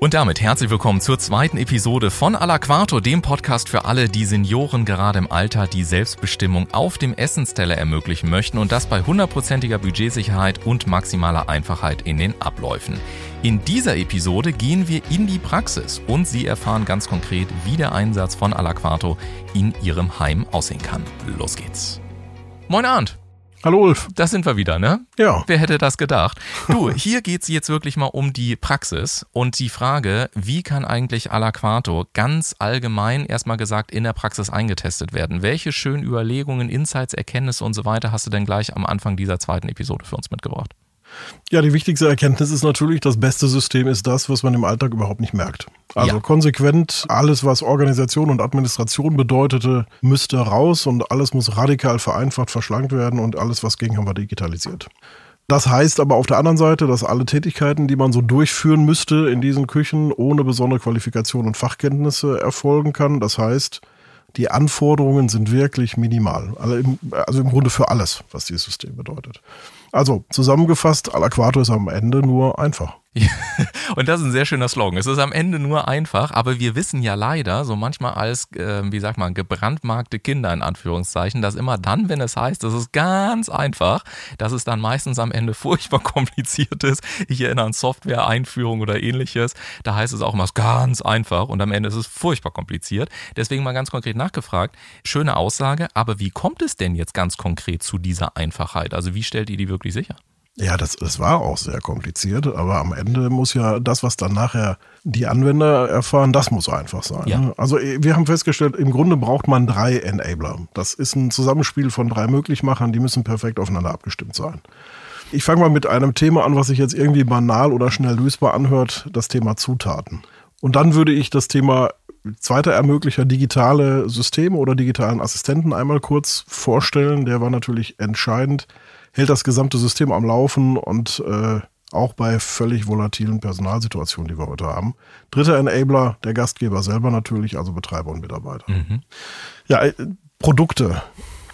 Und damit herzlich willkommen zur zweiten Episode von A la Quarto, dem Podcast für alle, die Senioren gerade im Alter die Selbstbestimmung auf dem Essensteller ermöglichen möchten und das bei hundertprozentiger Budgetsicherheit und maximaler Einfachheit in den Abläufen. In dieser Episode gehen wir in die Praxis und Sie erfahren ganz konkret, wie der Einsatz von A la Quarto in Ihrem Heim aussehen kann. Los geht's. Moin Arndt. Hallo Ulf. Das sind wir wieder, ne? Ja. Wer hätte das gedacht? Du, hier geht's jetzt wirklich mal um die Praxis und die Frage, wie kann eigentlich à la Quarto ganz allgemein erstmal gesagt in der Praxis eingetestet werden? Welche schönen Überlegungen, Insights, Erkenntnisse und so weiter hast du denn gleich am Anfang dieser zweiten Episode für uns mitgebracht? Ja, die wichtigste Erkenntnis ist natürlich, das beste System ist das, was man im Alltag überhaupt nicht merkt. Also ja. konsequent alles, was Organisation und Administration bedeutete, müsste raus und alles muss radikal vereinfacht, verschlankt werden und alles, was ging, haben wir digitalisiert. Das heißt aber auf der anderen Seite, dass alle Tätigkeiten, die man so durchführen müsste in diesen Küchen, ohne besondere Qualifikation und Fachkenntnisse erfolgen kann. Das heißt, die Anforderungen sind wirklich minimal. Also im Grunde für alles, was dieses System bedeutet. Also zusammengefasst, Alaquato ist am Ende nur einfach. Und das ist ein sehr schöner Slogan. Es ist am Ende nur einfach, aber wir wissen ja leider, so manchmal als, äh, wie sagt man, gebrandmarkte Kinder in Anführungszeichen, dass immer dann, wenn es heißt, das ist ganz einfach, dass es dann meistens am Ende furchtbar kompliziert ist. Ich erinnere an Software-Einführung oder ähnliches. Da heißt es auch ist ganz einfach und am Ende ist es furchtbar kompliziert. Deswegen mal ganz konkret nachgefragt. Schöne Aussage, aber wie kommt es denn jetzt ganz konkret zu dieser Einfachheit? Also wie stellt ihr die wirklich sicher? Ja, das, das war auch sehr kompliziert, aber am Ende muss ja das, was dann nachher die Anwender erfahren, das muss einfach sein. Ja. Ne? Also äh, wir haben festgestellt, im Grunde braucht man drei Enabler. Das ist ein Zusammenspiel von drei Möglichmachern, die müssen perfekt aufeinander abgestimmt sein. Ich fange mal mit einem Thema an, was sich jetzt irgendwie banal oder schnell lösbar anhört, das Thema Zutaten. Und dann würde ich das Thema zweiter Ermöglicher digitale Systeme oder digitalen Assistenten einmal kurz vorstellen. Der war natürlich entscheidend hält das gesamte System am Laufen und äh, auch bei völlig volatilen Personalsituationen, die wir heute haben. Dritter Enabler, der Gastgeber selber natürlich, also Betreiber und Mitarbeiter. Mhm. Ja, äh, Produkte.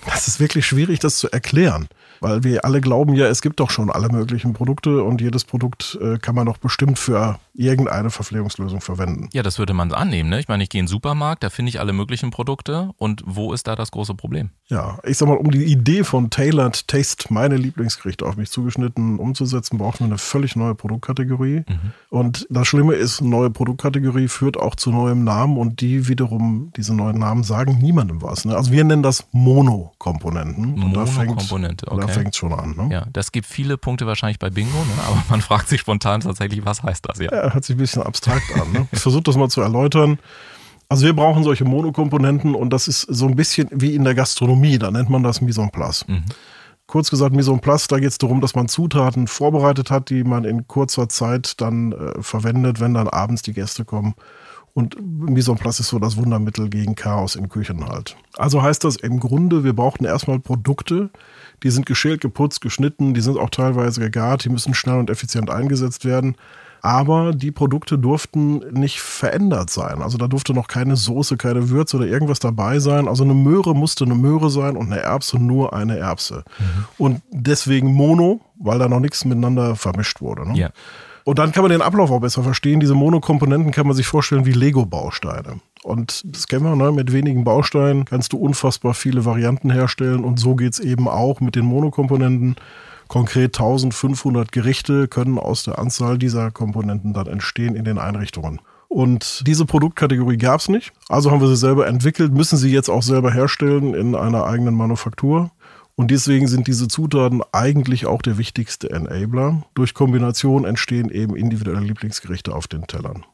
Das ist wirklich schwierig, das zu erklären. Weil wir alle glauben ja, es gibt doch schon alle möglichen Produkte und jedes Produkt äh, kann man doch bestimmt für irgendeine Verpflegungslösung verwenden. Ja, das würde man annehmen. Ne? Ich meine, ich gehe in den Supermarkt, da finde ich alle möglichen Produkte. Und wo ist da das große Problem? Ja, ich sag mal, um die Idee von Tailored Taste, meine Lieblingsgerichte auf mich zugeschnitten umzusetzen, brauchen wir eine völlig neue Produktkategorie. Mhm. Und das Schlimme ist, neue Produktkategorie führt auch zu neuem Namen und die wiederum, diese neuen Namen sagen niemandem was. Ne? Also wir nennen das Monokomponenten. Monokomponente, okay. Da fängt schon an. Ne? Ja, das gibt viele Punkte wahrscheinlich bei Bingo, ne? aber man fragt sich spontan tatsächlich, was heißt das? Ja, ja hört sich ein bisschen abstrakt an. Ne? Ich versuche das mal zu erläutern. Also wir brauchen solche Monokomponenten und das ist so ein bisschen wie in der Gastronomie, da nennt man das Mise en place. Mhm. Kurz gesagt, Mise en place, da geht es darum, dass man Zutaten vorbereitet hat, die man in kurzer Zeit dann äh, verwendet, wenn dann abends die Gäste kommen. Und Mise en place ist so das Wundermittel gegen Chaos in Küchen halt. Also heißt das im Grunde, wir brauchten erstmal Produkte, die sind geschält, geputzt, geschnitten, die sind auch teilweise gegart, die müssen schnell und effizient eingesetzt werden. Aber die Produkte durften nicht verändert sein. Also da durfte noch keine Soße, keine Würze oder irgendwas dabei sein. Also eine Möhre musste eine Möhre sein und eine Erbse nur eine Erbse. Mhm. Und deswegen Mono, weil da noch nichts miteinander vermischt wurde. Ne? Ja. Und dann kann man den Ablauf auch besser verstehen. Diese Monokomponenten kann man sich vorstellen wie Lego-Bausteine. Und das kennen wir, ne? mit wenigen Bausteinen kannst du unfassbar viele Varianten herstellen. Und so geht es eben auch mit den Monokomponenten. Konkret 1500 Gerichte können aus der Anzahl dieser Komponenten dann entstehen in den Einrichtungen. Und diese Produktkategorie gab es nicht. Also haben wir sie selber entwickelt, müssen sie jetzt auch selber herstellen in einer eigenen Manufaktur. Und deswegen sind diese Zutaten eigentlich auch der wichtigste Enabler. Durch Kombination entstehen eben individuelle Lieblingsgerichte auf den Tellern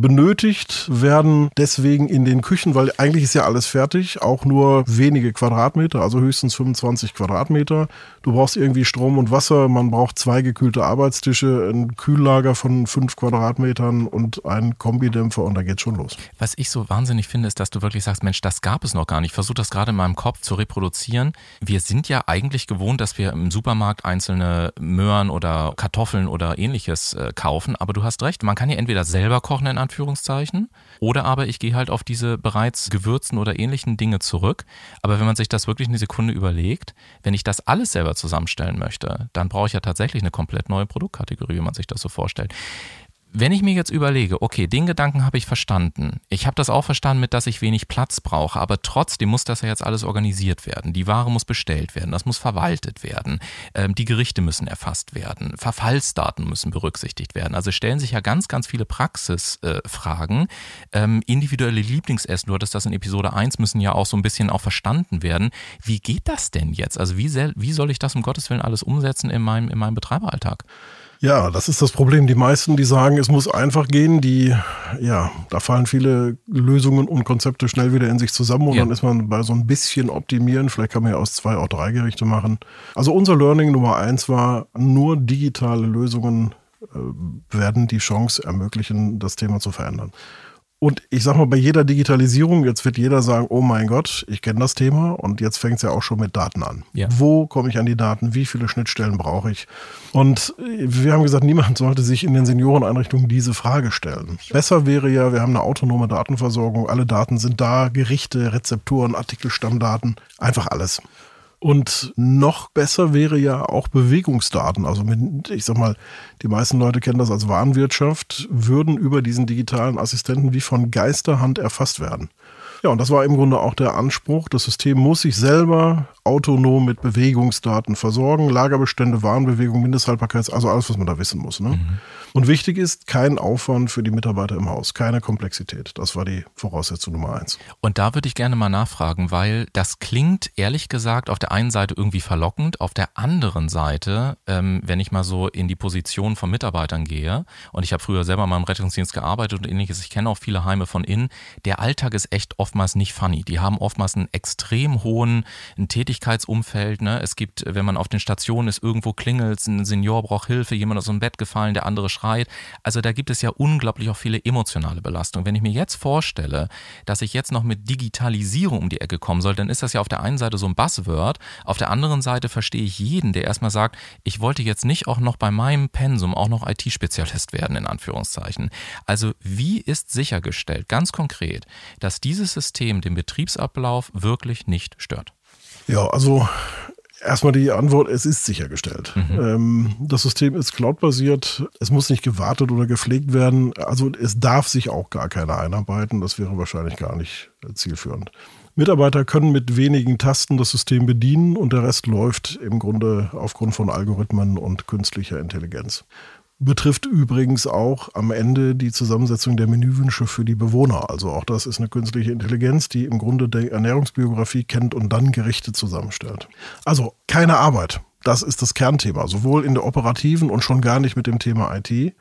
benötigt werden deswegen in den Küchen, weil eigentlich ist ja alles fertig, auch nur wenige Quadratmeter, also höchstens 25 Quadratmeter. Du brauchst irgendwie Strom und Wasser, man braucht zwei gekühlte Arbeitstische, ein Kühllager von fünf Quadratmetern und einen Kombidämpfer und da geht's schon los. Was ich so wahnsinnig finde, ist, dass du wirklich sagst, Mensch, das gab es noch gar nicht. Ich versuche das gerade in meinem Kopf zu reproduzieren. Wir sind ja eigentlich gewohnt, dass wir im Supermarkt einzelne Möhren oder Kartoffeln oder ähnliches äh, kaufen, aber du hast recht, man kann ja entweder selber kochen in Anführungszeichen. Oder aber ich gehe halt auf diese bereits gewürzten oder ähnlichen Dinge zurück. Aber wenn man sich das wirklich eine Sekunde überlegt, wenn ich das alles selber zusammenstellen möchte, dann brauche ich ja tatsächlich eine komplett neue Produktkategorie, wie man sich das so vorstellt. Wenn ich mir jetzt überlege, okay, den Gedanken habe ich verstanden. Ich habe das auch verstanden mit, dass ich wenig Platz brauche, aber trotzdem muss das ja jetzt alles organisiert werden. Die Ware muss bestellt werden, das muss verwaltet werden, ähm, die Gerichte müssen erfasst werden, Verfallsdaten müssen berücksichtigt werden. Also stellen sich ja ganz, ganz viele Praxisfragen. Äh, ähm, individuelle Lieblingsessen, du hattest das in Episode 1, müssen ja auch so ein bisschen auch verstanden werden. Wie geht das denn jetzt? Also wie, wie soll ich das um Gottes Willen alles umsetzen in meinem, in meinem Betreiberalltag? Ja, das ist das Problem. Die meisten, die sagen, es muss einfach gehen, die, ja, da fallen viele Lösungen und Konzepte schnell wieder in sich zusammen und ja. dann ist man bei so ein bisschen optimieren. Vielleicht kann man ja aus zwei auch drei Gerichte machen. Also unser Learning Nummer eins war, nur digitale Lösungen äh, werden die Chance ermöglichen, das Thema zu verändern. Und ich sag mal, bei jeder Digitalisierung, jetzt wird jeder sagen, oh mein Gott, ich kenne das Thema und jetzt fängt es ja auch schon mit Daten an. Ja. Wo komme ich an die Daten? Wie viele Schnittstellen brauche ich? Und wir haben gesagt, niemand sollte sich in den Senioreneinrichtungen diese Frage stellen. Besser wäre ja, wir haben eine autonome Datenversorgung, alle Daten sind da, Gerichte, Rezepturen, Artikelstammdaten, einfach alles. Und noch besser wäre ja auch Bewegungsdaten. Also mit, ich sag mal, die meisten Leute kennen das als Warenwirtschaft, würden über diesen digitalen Assistenten wie von Geisterhand erfasst werden. Ja, und das war im Grunde auch der Anspruch. Das System muss sich selber autonom mit Bewegungsdaten versorgen, Lagerbestände, Warenbewegung, Mindesthaltbarkeits, also alles, was man da wissen muss. Ne? Mhm. Und wichtig ist, kein Aufwand für die Mitarbeiter im Haus, keine Komplexität. Das war die Voraussetzung Nummer eins. Und da würde ich gerne mal nachfragen, weil das klingt ehrlich gesagt auf der einen Seite irgendwie verlockend, auf der anderen Seite, ähm, wenn ich mal so in die Position von Mitarbeitern gehe, und ich habe früher selber mal im Rettungsdienst gearbeitet und ähnliches, ich kenne auch viele Heime von innen, der Alltag ist echt oftmals nicht funny. Die haben oftmals einen extrem hohen Tätigkeitsumfeld. Ne? Es gibt, wenn man auf den Stationen ist, irgendwo klingelt, ein Senior braucht Hilfe, jemand aus dem Bett gefallen, der andere schreit. Also da gibt es ja unglaublich auch viele emotionale Belastungen. Wenn ich mir jetzt vorstelle, dass ich jetzt noch mit Digitalisierung um die Ecke kommen soll, dann ist das ja auf der einen Seite so ein Buzzword, auf der anderen Seite verstehe ich jeden, der erstmal sagt, ich wollte jetzt nicht auch noch bei meinem Pensum auch noch IT-Spezialist werden, in Anführungszeichen. Also wie ist sichergestellt, ganz konkret, dass dieses System den Betriebsablauf wirklich nicht stört? Ja, also Erstmal die Antwort, es ist sichergestellt. Mhm. Ähm, das System ist cloudbasiert, es muss nicht gewartet oder gepflegt werden. Also es darf sich auch gar keiner einarbeiten, das wäre wahrscheinlich gar nicht zielführend. Mitarbeiter können mit wenigen Tasten das System bedienen und der Rest läuft im Grunde aufgrund von Algorithmen und künstlicher Intelligenz betrifft übrigens auch am Ende die Zusammensetzung der Menüwünsche für die Bewohner. Also auch das ist eine künstliche Intelligenz, die im Grunde die Ernährungsbiografie kennt und dann Gerichte zusammenstellt. Also keine Arbeit. Das ist das Kernthema, sowohl in der operativen und schon gar nicht mit dem Thema IT.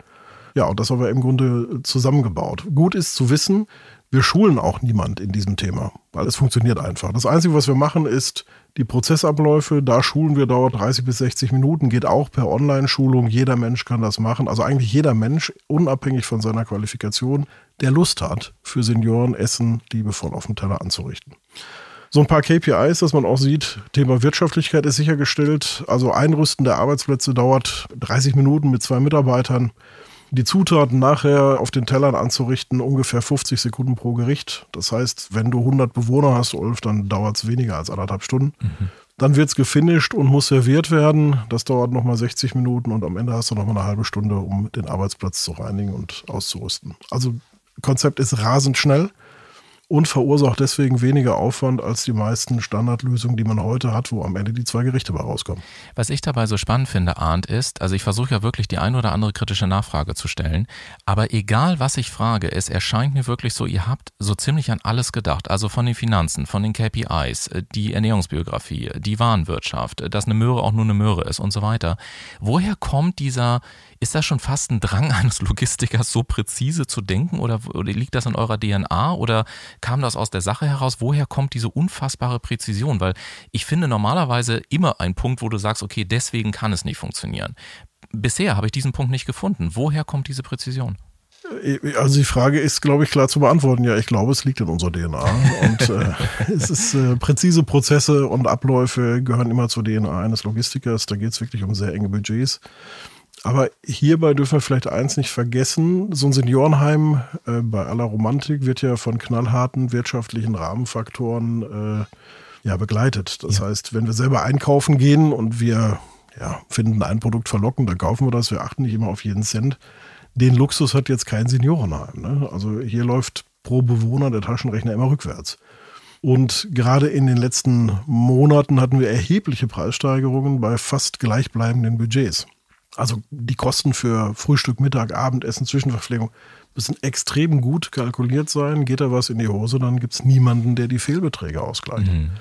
Ja, und das haben wir im Grunde zusammengebaut. Gut ist zu wissen, wir schulen auch niemand in diesem Thema, weil es funktioniert einfach. Das Einzige, was wir machen, ist die Prozessabläufe. Da schulen wir dauert 30 bis 60 Minuten, geht auch per Online-Schulung. Jeder Mensch kann das machen. Also eigentlich jeder Mensch, unabhängig von seiner Qualifikation, der Lust hat, für Senioren Essen liebevoll auf dem Teller anzurichten. So ein paar KPIs, dass man auch sieht, Thema Wirtschaftlichkeit ist sichergestellt. Also Einrüsten der Arbeitsplätze dauert 30 Minuten mit zwei Mitarbeitern die Zutaten nachher auf den Tellern anzurichten, ungefähr 50 Sekunden pro Gericht. Das heißt, wenn du 100 Bewohner hast, Ulf, dann dauert es weniger als anderthalb Stunden. Mhm. Dann wird es gefinisht und muss serviert werden. Das dauert nochmal 60 Minuten und am Ende hast du nochmal eine halbe Stunde, um den Arbeitsplatz zu reinigen und auszurüsten. Also Konzept ist rasend schnell und verursacht deswegen weniger Aufwand als die meisten Standardlösungen, die man heute hat, wo am Ende die zwei Gerichte bei rauskommen. Was ich dabei so spannend finde, Arndt, ist, also ich versuche ja wirklich die ein oder andere kritische Nachfrage zu stellen, aber egal was ich frage, es erscheint mir wirklich so, ihr habt so ziemlich an alles gedacht, also von den Finanzen, von den KPIs, die Ernährungsbiografie, die Warenwirtschaft, dass eine Möhre auch nur eine Möhre ist und so weiter. Woher kommt dieser ist das schon fast ein Drang eines Logistikers, so präzise zu denken oder, liegt das in eurer DNA oder kam das aus der Sache heraus? Woher kommt diese unfassbare Präzision? Weil ich finde normalerweise immer ein Punkt, wo du sagst, okay, deswegen kann es nicht funktionieren. Bisher habe ich diesen Punkt nicht gefunden. Woher kommt diese Präzision? Also die Frage ist, glaube ich, klar zu beantworten. Ja, ich glaube, es liegt in unserer DNA. Und äh, es ist äh, präzise Prozesse und Abläufe gehören immer zur DNA eines Logistikers. Da geht es wirklich um sehr enge Budgets. Aber hierbei dürfen wir vielleicht eins nicht vergessen. So ein Seniorenheim äh, bei aller Romantik wird ja von knallharten wirtschaftlichen Rahmenfaktoren äh, ja, begleitet. Das ja. heißt, wenn wir selber einkaufen gehen und wir ja, finden ein Produkt verlockend, dann kaufen wir das. Wir achten nicht immer auf jeden Cent. Den Luxus hat jetzt kein Seniorenheim. Ne? Also hier läuft pro Bewohner der Taschenrechner immer rückwärts. Und gerade in den letzten Monaten hatten wir erhebliche Preissteigerungen bei fast gleichbleibenden Budgets. Also die Kosten für Frühstück, Mittag, Abendessen, Zwischenverpflegung müssen extrem gut kalkuliert sein. Geht da was in die Hose, dann gibt es niemanden, der die Fehlbeträge ausgleicht. Mhm.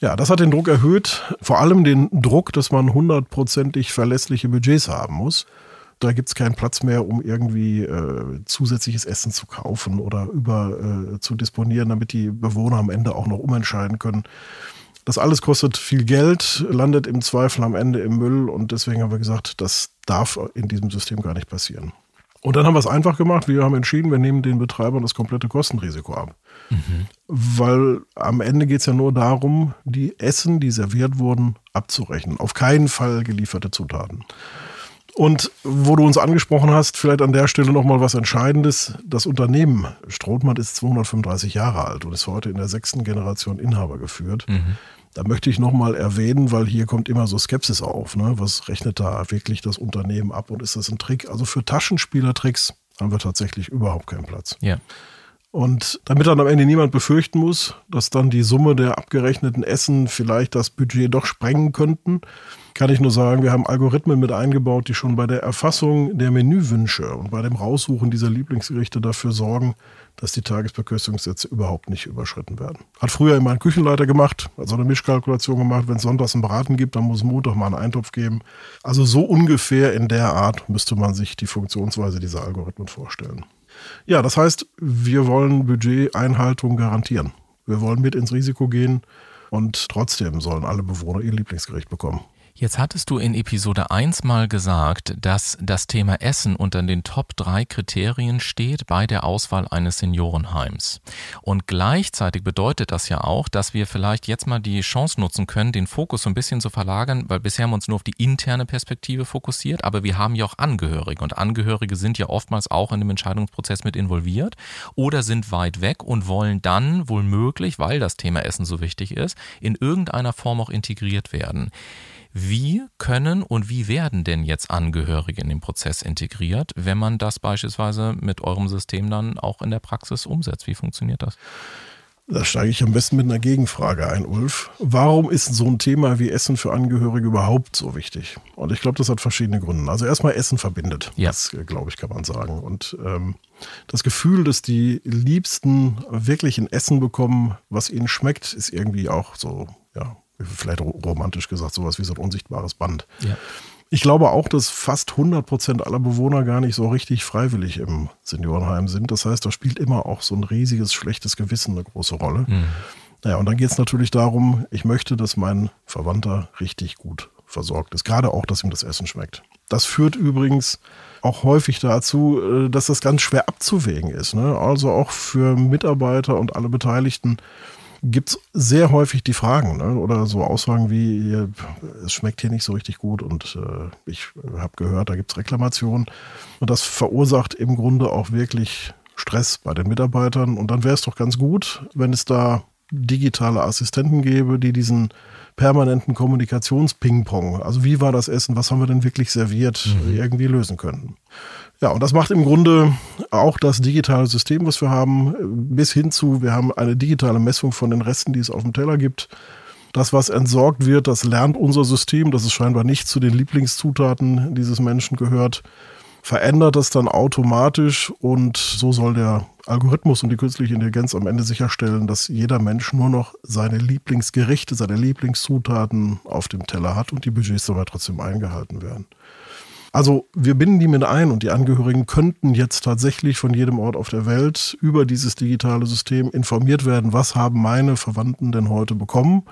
Ja, das hat den Druck erhöht. Vor allem den Druck, dass man hundertprozentig verlässliche Budgets haben muss. Da gibt es keinen Platz mehr, um irgendwie äh, zusätzliches Essen zu kaufen oder über äh, zu disponieren, damit die Bewohner am Ende auch noch umentscheiden können. Das alles kostet viel Geld, landet im Zweifel am Ende im Müll und deswegen haben wir gesagt, das darf in diesem System gar nicht passieren. Und dann haben wir es einfach gemacht. Wir haben entschieden, wir nehmen den Betreibern das komplette Kostenrisiko ab. Mhm. Weil am Ende geht es ja nur darum, die Essen, die serviert wurden, abzurechnen. Auf keinen Fall gelieferte Zutaten. Und wo du uns angesprochen hast, vielleicht an der Stelle nochmal was Entscheidendes. Das Unternehmen Strothmann ist 235 Jahre alt und ist heute in der sechsten Generation Inhaber geführt. Mhm. Da möchte ich nochmal erwähnen, weil hier kommt immer so Skepsis auf. Ne? Was rechnet da wirklich das Unternehmen ab und ist das ein Trick? Also für Taschenspielertricks haben wir tatsächlich überhaupt keinen Platz. Ja. Und damit dann am Ende niemand befürchten muss, dass dann die Summe der abgerechneten Essen vielleicht das Budget doch sprengen könnten, kann ich nur sagen, wir haben Algorithmen mit eingebaut, die schon bei der Erfassung der Menüwünsche und bei dem Raussuchen dieser Lieblingsgerichte dafür sorgen, dass die Tagesverköstungssätze überhaupt nicht überschritten werden. Hat früher immer ein Küchenleiter gemacht, also eine Mischkalkulation gemacht. Wenn es sonntags ein Braten gibt, dann muss Montag mal einen Eintopf geben. Also so ungefähr in der Art müsste man sich die Funktionsweise dieser Algorithmen vorstellen. Ja, das heißt, wir wollen Budgeteinhaltung garantieren. Wir wollen mit ins Risiko gehen und trotzdem sollen alle Bewohner ihr Lieblingsgericht bekommen. Jetzt hattest du in Episode 1 mal gesagt, dass das Thema Essen unter den Top 3 Kriterien steht bei der Auswahl eines Seniorenheims. Und gleichzeitig bedeutet das ja auch, dass wir vielleicht jetzt mal die Chance nutzen können, den Fokus so ein bisschen zu verlagern, weil bisher haben wir uns nur auf die interne Perspektive fokussiert, aber wir haben ja auch Angehörige und Angehörige sind ja oftmals auch in dem Entscheidungsprozess mit involviert oder sind weit weg und wollen dann wohl möglich, weil das Thema Essen so wichtig ist, in irgendeiner Form auch integriert werden. Wie können und wie werden denn jetzt Angehörige in den Prozess integriert, wenn man das beispielsweise mit eurem System dann auch in der Praxis umsetzt? Wie funktioniert das? Da steige ich am besten mit einer Gegenfrage ein, Ulf. Warum ist so ein Thema wie Essen für Angehörige überhaupt so wichtig? Und ich glaube, das hat verschiedene Gründe. Also erstmal Essen verbindet. Ja. Das, äh, glaube ich, kann man sagen. Und ähm, das Gefühl, dass die Liebsten wirklich ein Essen bekommen, was ihnen schmeckt, ist irgendwie auch so, ja, vielleicht romantisch gesagt, sowas wie so ein unsichtbares Band. Ja. Ich glaube auch, dass fast 100 Prozent aller Bewohner gar nicht so richtig freiwillig im Seniorenheim sind. Das heißt, da spielt immer auch so ein riesiges schlechtes Gewissen eine große Rolle. Mhm. Naja, und dann geht es natürlich darum, ich möchte, dass mein Verwandter richtig gut versorgt ist. Gerade auch, dass ihm das Essen schmeckt. Das führt übrigens auch häufig dazu, äh, dass das ganz schwer abzuwägen ist. Ne? Also auch für Mitarbeiter und alle Beteiligten gibt es sehr häufig die Fragen ne? oder so Aussagen wie, es schmeckt hier nicht so richtig gut und äh, ich habe gehört, da gibt es Reklamationen. Und das verursacht im Grunde auch wirklich Stress bei den Mitarbeitern. Und dann wäre es doch ganz gut, wenn es da digitale Assistenten gäbe, die diesen permanenten Kommunikationsping-Pong, also wie war das Essen, was haben wir denn wirklich serviert, mhm. irgendwie lösen könnten. Ja, und das macht im Grunde auch das digitale System, was wir haben, bis hin zu, wir haben eine digitale Messung von den Resten, die es auf dem Teller gibt. Das, was entsorgt wird, das lernt unser System, dass es scheinbar nicht zu den Lieblingszutaten dieses Menschen gehört, verändert das dann automatisch und so soll der Algorithmus und die künstliche Intelligenz am Ende sicherstellen, dass jeder Mensch nur noch seine Lieblingsgerichte, seine Lieblingszutaten auf dem Teller hat und die Budgets dabei trotzdem eingehalten werden. Also wir binden die mit ein und die Angehörigen könnten jetzt tatsächlich von jedem Ort auf der Welt über dieses digitale System informiert werden, was haben meine Verwandten denn heute bekommen.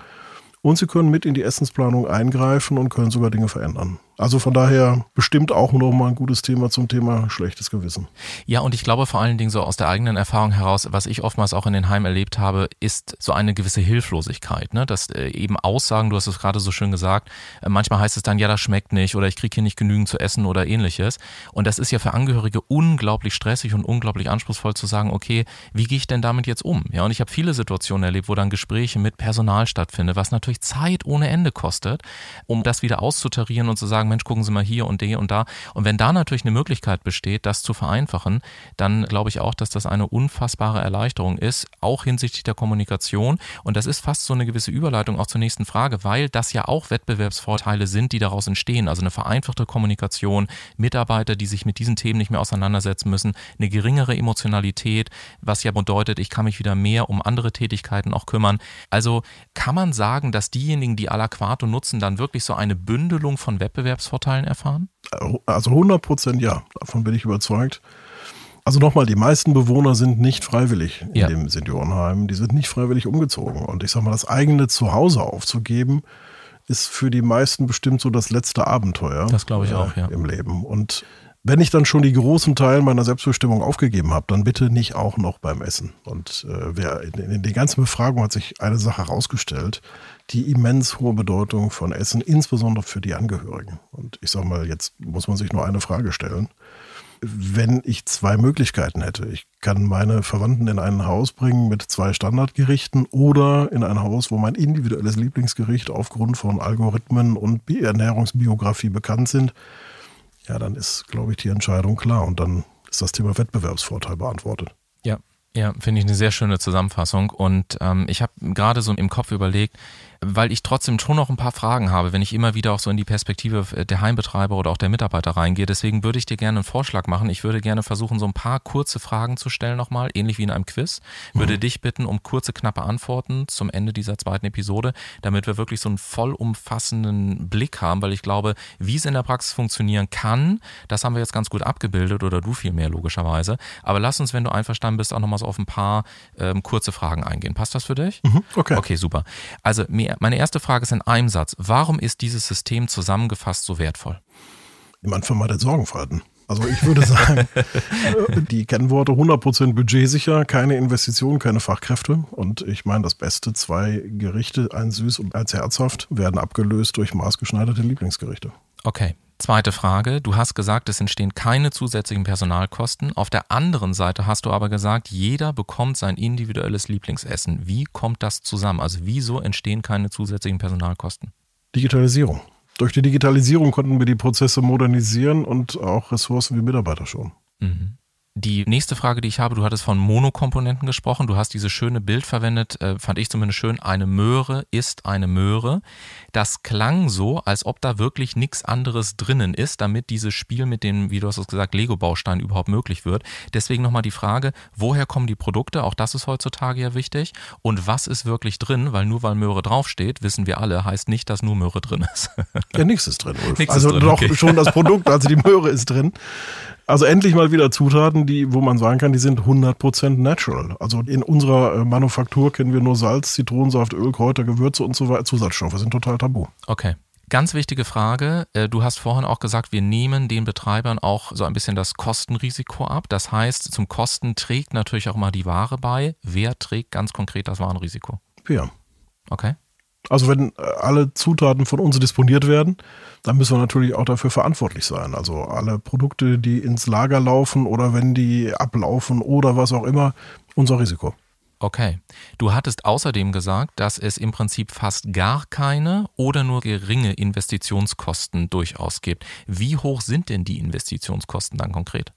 Und sie können mit in die Essensplanung eingreifen und können sogar Dinge verändern. Also von daher bestimmt auch nochmal ein gutes Thema zum Thema schlechtes Gewissen. Ja, und ich glaube vor allen Dingen so aus der eigenen Erfahrung heraus, was ich oftmals auch in den Heimen erlebt habe, ist so eine gewisse Hilflosigkeit. Ne? Dass äh, eben Aussagen, du hast es gerade so schön gesagt, äh, manchmal heißt es dann, ja, das schmeckt nicht oder ich kriege hier nicht genügend zu essen oder ähnliches. Und das ist ja für Angehörige unglaublich stressig und unglaublich anspruchsvoll zu sagen, okay, wie gehe ich denn damit jetzt um? Ja, und ich habe viele Situationen erlebt, wo dann Gespräche mit Personal stattfinden, was natürlich Zeit ohne Ende kostet, um das wieder auszutarieren und zu sagen, Mensch, gucken Sie mal hier und D und da. Und wenn da natürlich eine Möglichkeit besteht, das zu vereinfachen, dann glaube ich auch, dass das eine unfassbare Erleichterung ist, auch hinsichtlich der Kommunikation. Und das ist fast so eine gewisse Überleitung auch zur nächsten Frage, weil das ja auch Wettbewerbsvorteile sind, die daraus entstehen. Also eine vereinfachte Kommunikation, Mitarbeiter, die sich mit diesen Themen nicht mehr auseinandersetzen müssen, eine geringere Emotionalität, was ja bedeutet, ich kann mich wieder mehr um andere Tätigkeiten auch kümmern. Also kann man sagen, dass diejenigen, die Alaquato nutzen, dann wirklich so eine Bündelung von Wettbewerbsvorteilen erfahren? Also 100 Prozent ja, davon bin ich überzeugt. Also nochmal, die meisten Bewohner sind nicht freiwillig in ja. dem Seniorenheim. Die sind nicht freiwillig umgezogen. Und ich sag mal, das eigene Zuhause aufzugeben, ist für die meisten bestimmt so das letzte Abenteuer. Das glaube ich äh, auch, ja. Im Leben. Und wenn ich dann schon die großen Teil meiner Selbstbestimmung aufgegeben habe, dann bitte nicht auch noch beim Essen. Und äh, wer, in, in der ganzen Befragung hat sich eine Sache herausgestellt, die immens hohe Bedeutung von Essen, insbesondere für die Angehörigen. Und ich sage mal, jetzt muss man sich nur eine Frage stellen. Wenn ich zwei Möglichkeiten hätte, ich kann meine Verwandten in ein Haus bringen mit zwei Standardgerichten oder in ein Haus, wo mein individuelles Lieblingsgericht aufgrund von Algorithmen und Ernährungsbiografie bekannt sind, ja, dann ist, glaube ich, die Entscheidung klar und dann ist das Thema Wettbewerbsvorteil beantwortet. Ja, ja, finde ich eine sehr schöne Zusammenfassung. Und ähm, ich habe gerade so im Kopf überlegt, weil ich trotzdem schon noch ein paar Fragen habe, wenn ich immer wieder auch so in die Perspektive der Heimbetreiber oder auch der Mitarbeiter reingehe. Deswegen würde ich dir gerne einen Vorschlag machen. Ich würde gerne versuchen, so ein paar kurze Fragen zu stellen nochmal, ähnlich wie in einem Quiz. Würde mhm. dich bitten um kurze, knappe Antworten zum Ende dieser zweiten Episode, damit wir wirklich so einen vollumfassenden Blick haben, weil ich glaube, wie es in der Praxis funktionieren kann, das haben wir jetzt ganz gut abgebildet oder du viel mehr logischerweise. Aber lass uns, wenn du einverstanden bist, auch nochmal so auf ein paar ähm, kurze Fragen eingehen. Passt das für dich? Mhm, okay. Okay, super. Also mir meine erste Frage ist in einem Satz. Warum ist dieses System zusammengefasst so wertvoll? Man vermeidet Sorgenfalten. Also ich würde sagen, die Kennworte 100% budgetsicher, keine Investitionen, keine Fachkräfte. Und ich meine, das Beste, zwei Gerichte, ein süß und eins herzhaft, werden abgelöst durch maßgeschneiderte Lieblingsgerichte. Okay, Zweite Frage. Du hast gesagt, es entstehen keine zusätzlichen Personalkosten. Auf der anderen Seite hast du aber gesagt, jeder bekommt sein individuelles Lieblingsessen. Wie kommt das zusammen? Also wieso entstehen keine zusätzlichen Personalkosten? Digitalisierung. Durch die Digitalisierung konnten wir die Prozesse modernisieren und auch Ressourcen wie Mitarbeiter schon. Mhm. Die nächste Frage, die ich habe, du hattest von Monokomponenten gesprochen. Du hast dieses schöne Bild verwendet, äh, fand ich zumindest schön. Eine Möhre ist eine Möhre. Das klang so, als ob da wirklich nichts anderes drinnen ist, damit dieses Spiel mit den, wie du hast es gesagt, Lego-Bausteinen überhaupt möglich wird. Deswegen nochmal die Frage, woher kommen die Produkte? Auch das ist heutzutage ja wichtig. Und was ist wirklich drin? Weil nur weil Möhre draufsteht, wissen wir alle, heißt nicht, dass nur Möhre drin ist. ja, nichts ist drin, Ulf. Nichts also drin, doch okay. schon das Produkt, also die Möhre ist drin. Also endlich mal wieder Zutaten, die, wo man sagen kann, die sind 100% natural. Also in unserer äh, Manufaktur kennen wir nur Salz, Zitronensaft, Öl, Kräuter, Gewürze und so weiter. Zusatzstoffe sind total tabu. Okay. Ganz wichtige Frage. Äh, du hast vorhin auch gesagt, wir nehmen den Betreibern auch so ein bisschen das Kostenrisiko ab. Das heißt, zum Kosten trägt natürlich auch mal die Ware bei. Wer trägt ganz konkret das Warenrisiko? Wir. Okay. Also wenn äh, alle Zutaten von uns disponiert werden, dann müssen wir natürlich auch dafür verantwortlich sein. Also alle Produkte, die ins Lager laufen oder wenn die ablaufen oder was auch immer, unser Risiko. Okay. Du hattest außerdem gesagt, dass es im Prinzip fast gar keine oder nur geringe Investitionskosten durchaus gibt. Wie hoch sind denn die Investitionskosten dann konkret?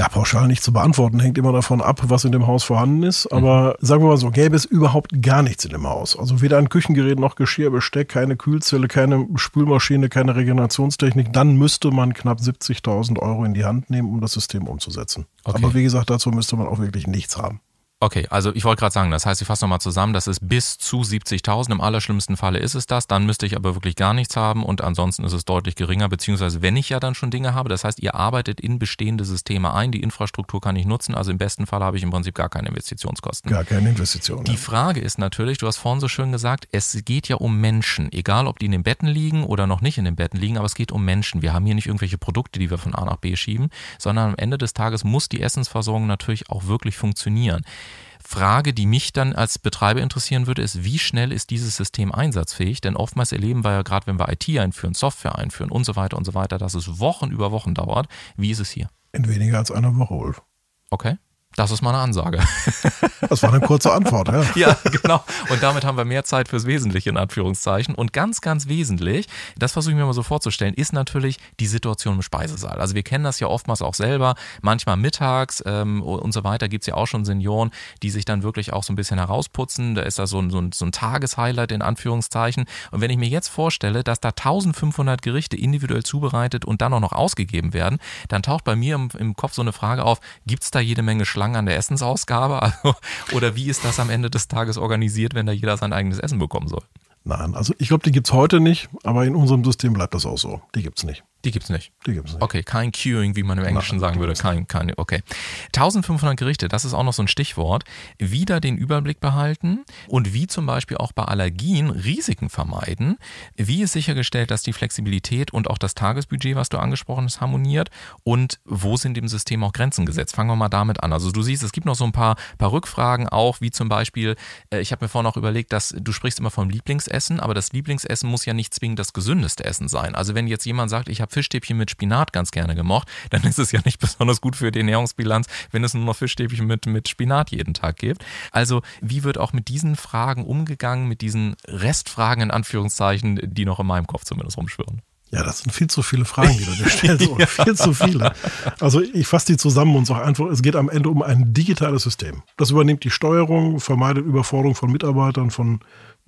Ja, pauschal nicht zu beantworten, hängt immer davon ab, was in dem Haus vorhanden ist. Aber mhm. sagen wir mal so, gäbe es überhaupt gar nichts in dem Haus. Also weder ein Küchengerät noch Geschirr, Besteck, keine Kühlzelle, keine Spülmaschine, keine Regenerationstechnik, dann müsste man knapp 70.000 Euro in die Hand nehmen, um das System umzusetzen. Okay. Aber wie gesagt, dazu müsste man auch wirklich nichts haben. Okay, also ich wollte gerade sagen, das heißt, ich fasse nochmal zusammen, das ist bis zu 70.000. Im allerschlimmsten Falle ist es das. Dann müsste ich aber wirklich gar nichts haben und ansonsten ist es deutlich geringer, beziehungsweise wenn ich ja dann schon Dinge habe, das heißt, ihr arbeitet in bestehende Systeme ein, die Infrastruktur kann ich nutzen, also im besten Fall habe ich im Prinzip gar keine Investitionskosten. Gar keine Investitionen. Die Frage ist natürlich, du hast vorhin so schön gesagt, es geht ja um Menschen, egal ob die in den Betten liegen oder noch nicht in den Betten liegen, aber es geht um Menschen. Wir haben hier nicht irgendwelche Produkte, die wir von A nach B schieben, sondern am Ende des Tages muss die Essensversorgung natürlich auch wirklich funktionieren. Frage, die mich dann als Betreiber interessieren würde, ist, wie schnell ist dieses System einsatzfähig? Denn oftmals erleben wir ja gerade, wenn wir IT einführen, Software einführen und so weiter und so weiter, dass es Wochen über Wochen dauert. Wie ist es hier? In weniger als einer Woche, Ulf. Okay. Das ist meine Ansage. Das war eine kurze Antwort, ja. ja, genau. Und damit haben wir mehr Zeit fürs Wesentliche in Anführungszeichen. Und ganz, ganz wesentlich, das versuche ich mir mal so vorzustellen, ist natürlich die Situation im Speisesaal. Also wir kennen das ja oftmals auch selber, manchmal mittags ähm, und so weiter gibt es ja auch schon Senioren, die sich dann wirklich auch so ein bisschen herausputzen. Da ist da so ein, so ein, so ein Tageshighlight in Anführungszeichen. Und wenn ich mir jetzt vorstelle, dass da 1500 Gerichte individuell zubereitet und dann auch noch ausgegeben werden, dann taucht bei mir im, im Kopf so eine Frage auf, gibt es da jede Menge Schlangen an der Essensausgabe? Also, oder wie ist das am Ende des Tages organisiert, wenn da jeder sein eigenes Essen bekommen soll? Nein, also ich glaube, die gibt es heute nicht, aber in unserem System bleibt das auch so. Die gibt es nicht. Die gibt's nicht. Die gibt's nicht. Okay, kein Queuing, wie man im Englischen Nein, sagen würde. Kein, kein, okay. 1500 Gerichte, das ist auch noch so ein Stichwort. Wieder den Überblick behalten und wie zum Beispiel auch bei Allergien Risiken vermeiden. Wie ist sichergestellt, dass die Flexibilität und auch das Tagesbudget, was du angesprochen hast, harmoniert? Und wo sind im System auch Grenzen gesetzt? Fangen wir mal damit an. Also du siehst, es gibt noch so ein paar, paar Rückfragen auch, wie zum Beispiel, äh, ich habe mir vorhin auch überlegt, dass du sprichst immer vom Lieblingsessen, aber das Lieblingsessen muss ja nicht zwingend das gesündeste Essen sein. Also wenn jetzt jemand sagt, ich habe habe Fischstäbchen mit Spinat ganz gerne gemocht, dann ist es ja nicht besonders gut für die Ernährungsbilanz, wenn es nur noch Fischstäbchen mit, mit Spinat jeden Tag gibt. Also wie wird auch mit diesen Fragen umgegangen, mit diesen Restfragen in Anführungszeichen, die noch in meinem Kopf zumindest rumschwirren? Ja, das sind viel zu viele Fragen, die du dir stellst. ja. Viel zu viele. Also ich fasse die zusammen und sage einfach, es geht am Ende um ein digitales System. Das übernimmt die Steuerung, vermeidet Überforderung von Mitarbeitern, von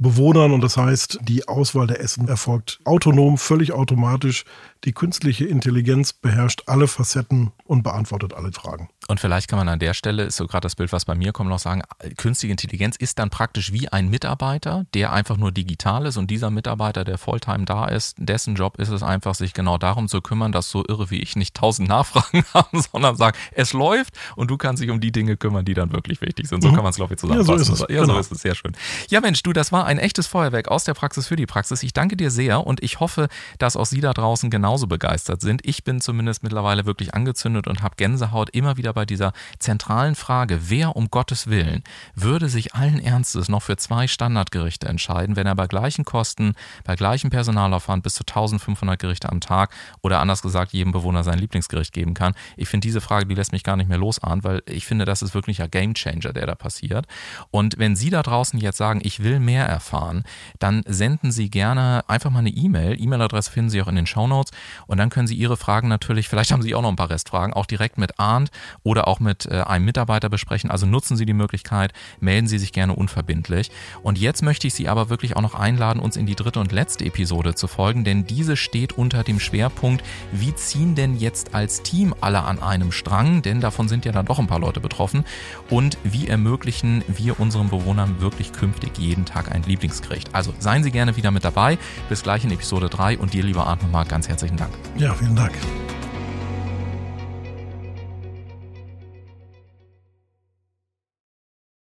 Bewohnern und das heißt, die Auswahl der Essen erfolgt autonom, völlig automatisch. Die künstliche Intelligenz beherrscht alle Facetten und beantwortet alle Fragen. Und vielleicht kann man an der Stelle, ist so gerade das Bild, was bei mir kommt, noch sagen, künstliche Intelligenz ist dann praktisch wie ein Mitarbeiter, der einfach nur digital ist und dieser Mitarbeiter, der Volltime da ist, dessen Job ist es einfach, sich genau darum zu kümmern, dass so irre wie ich nicht tausend Nachfragen haben, sondern sagen, es läuft und du kannst dich um die Dinge kümmern, die dann wirklich wichtig sind. So mhm. kann man es, glaube ich, zusammenfassen. Ja, so ist es. Ja, genau. so ist es. Sehr schön. Ja, Mensch, du, das war ein echtes Feuerwerk aus der Praxis für die Praxis. Ich danke dir sehr und ich hoffe, dass auch Sie da draußen genauso begeistert sind. Ich bin zumindest mittlerweile wirklich angezündet und habe Gänsehaut immer wieder bei dieser zentralen Frage, wer um Gottes Willen würde sich allen Ernstes noch für zwei Standardgerichte entscheiden, wenn er bei gleichen Kosten, bei gleichem Personalaufwand bis zu 1500 Gerichte am Tag oder anders gesagt jedem Bewohner sein Lieblingsgericht geben kann. Ich finde diese Frage, die lässt mich gar nicht mehr losahnen, weil ich finde, das ist wirklich ein Gamechanger, der da passiert. Und wenn Sie da draußen jetzt sagen, ich will mehr erfahren, dann senden Sie gerne einfach mal eine E-Mail. E-Mail-Adresse finden Sie auch in den Shownotes und dann können Sie Ihre Fragen natürlich, vielleicht haben Sie auch noch ein paar Restfragen, auch direkt mit Arndt oder auch mit äh, einem Mitarbeiter besprechen. Also nutzen Sie die Möglichkeit, melden Sie sich gerne unverbindlich. Und jetzt möchte ich Sie aber wirklich auch noch einladen, uns in die dritte und letzte Episode zu folgen, denn diese steht unter dem Schwerpunkt, wie ziehen denn jetzt als Team alle an einem Strang, denn davon sind ja dann doch ein paar Leute betroffen und wie ermöglichen wir unseren Bewohnern wirklich künftig jeden Tag ein Lieblingsgericht. Also seien Sie gerne wieder mit dabei. Bis gleich in Episode 3 und dir, lieber Arndt, nochmal ganz herzlichen Dank. Ja, vielen Dank.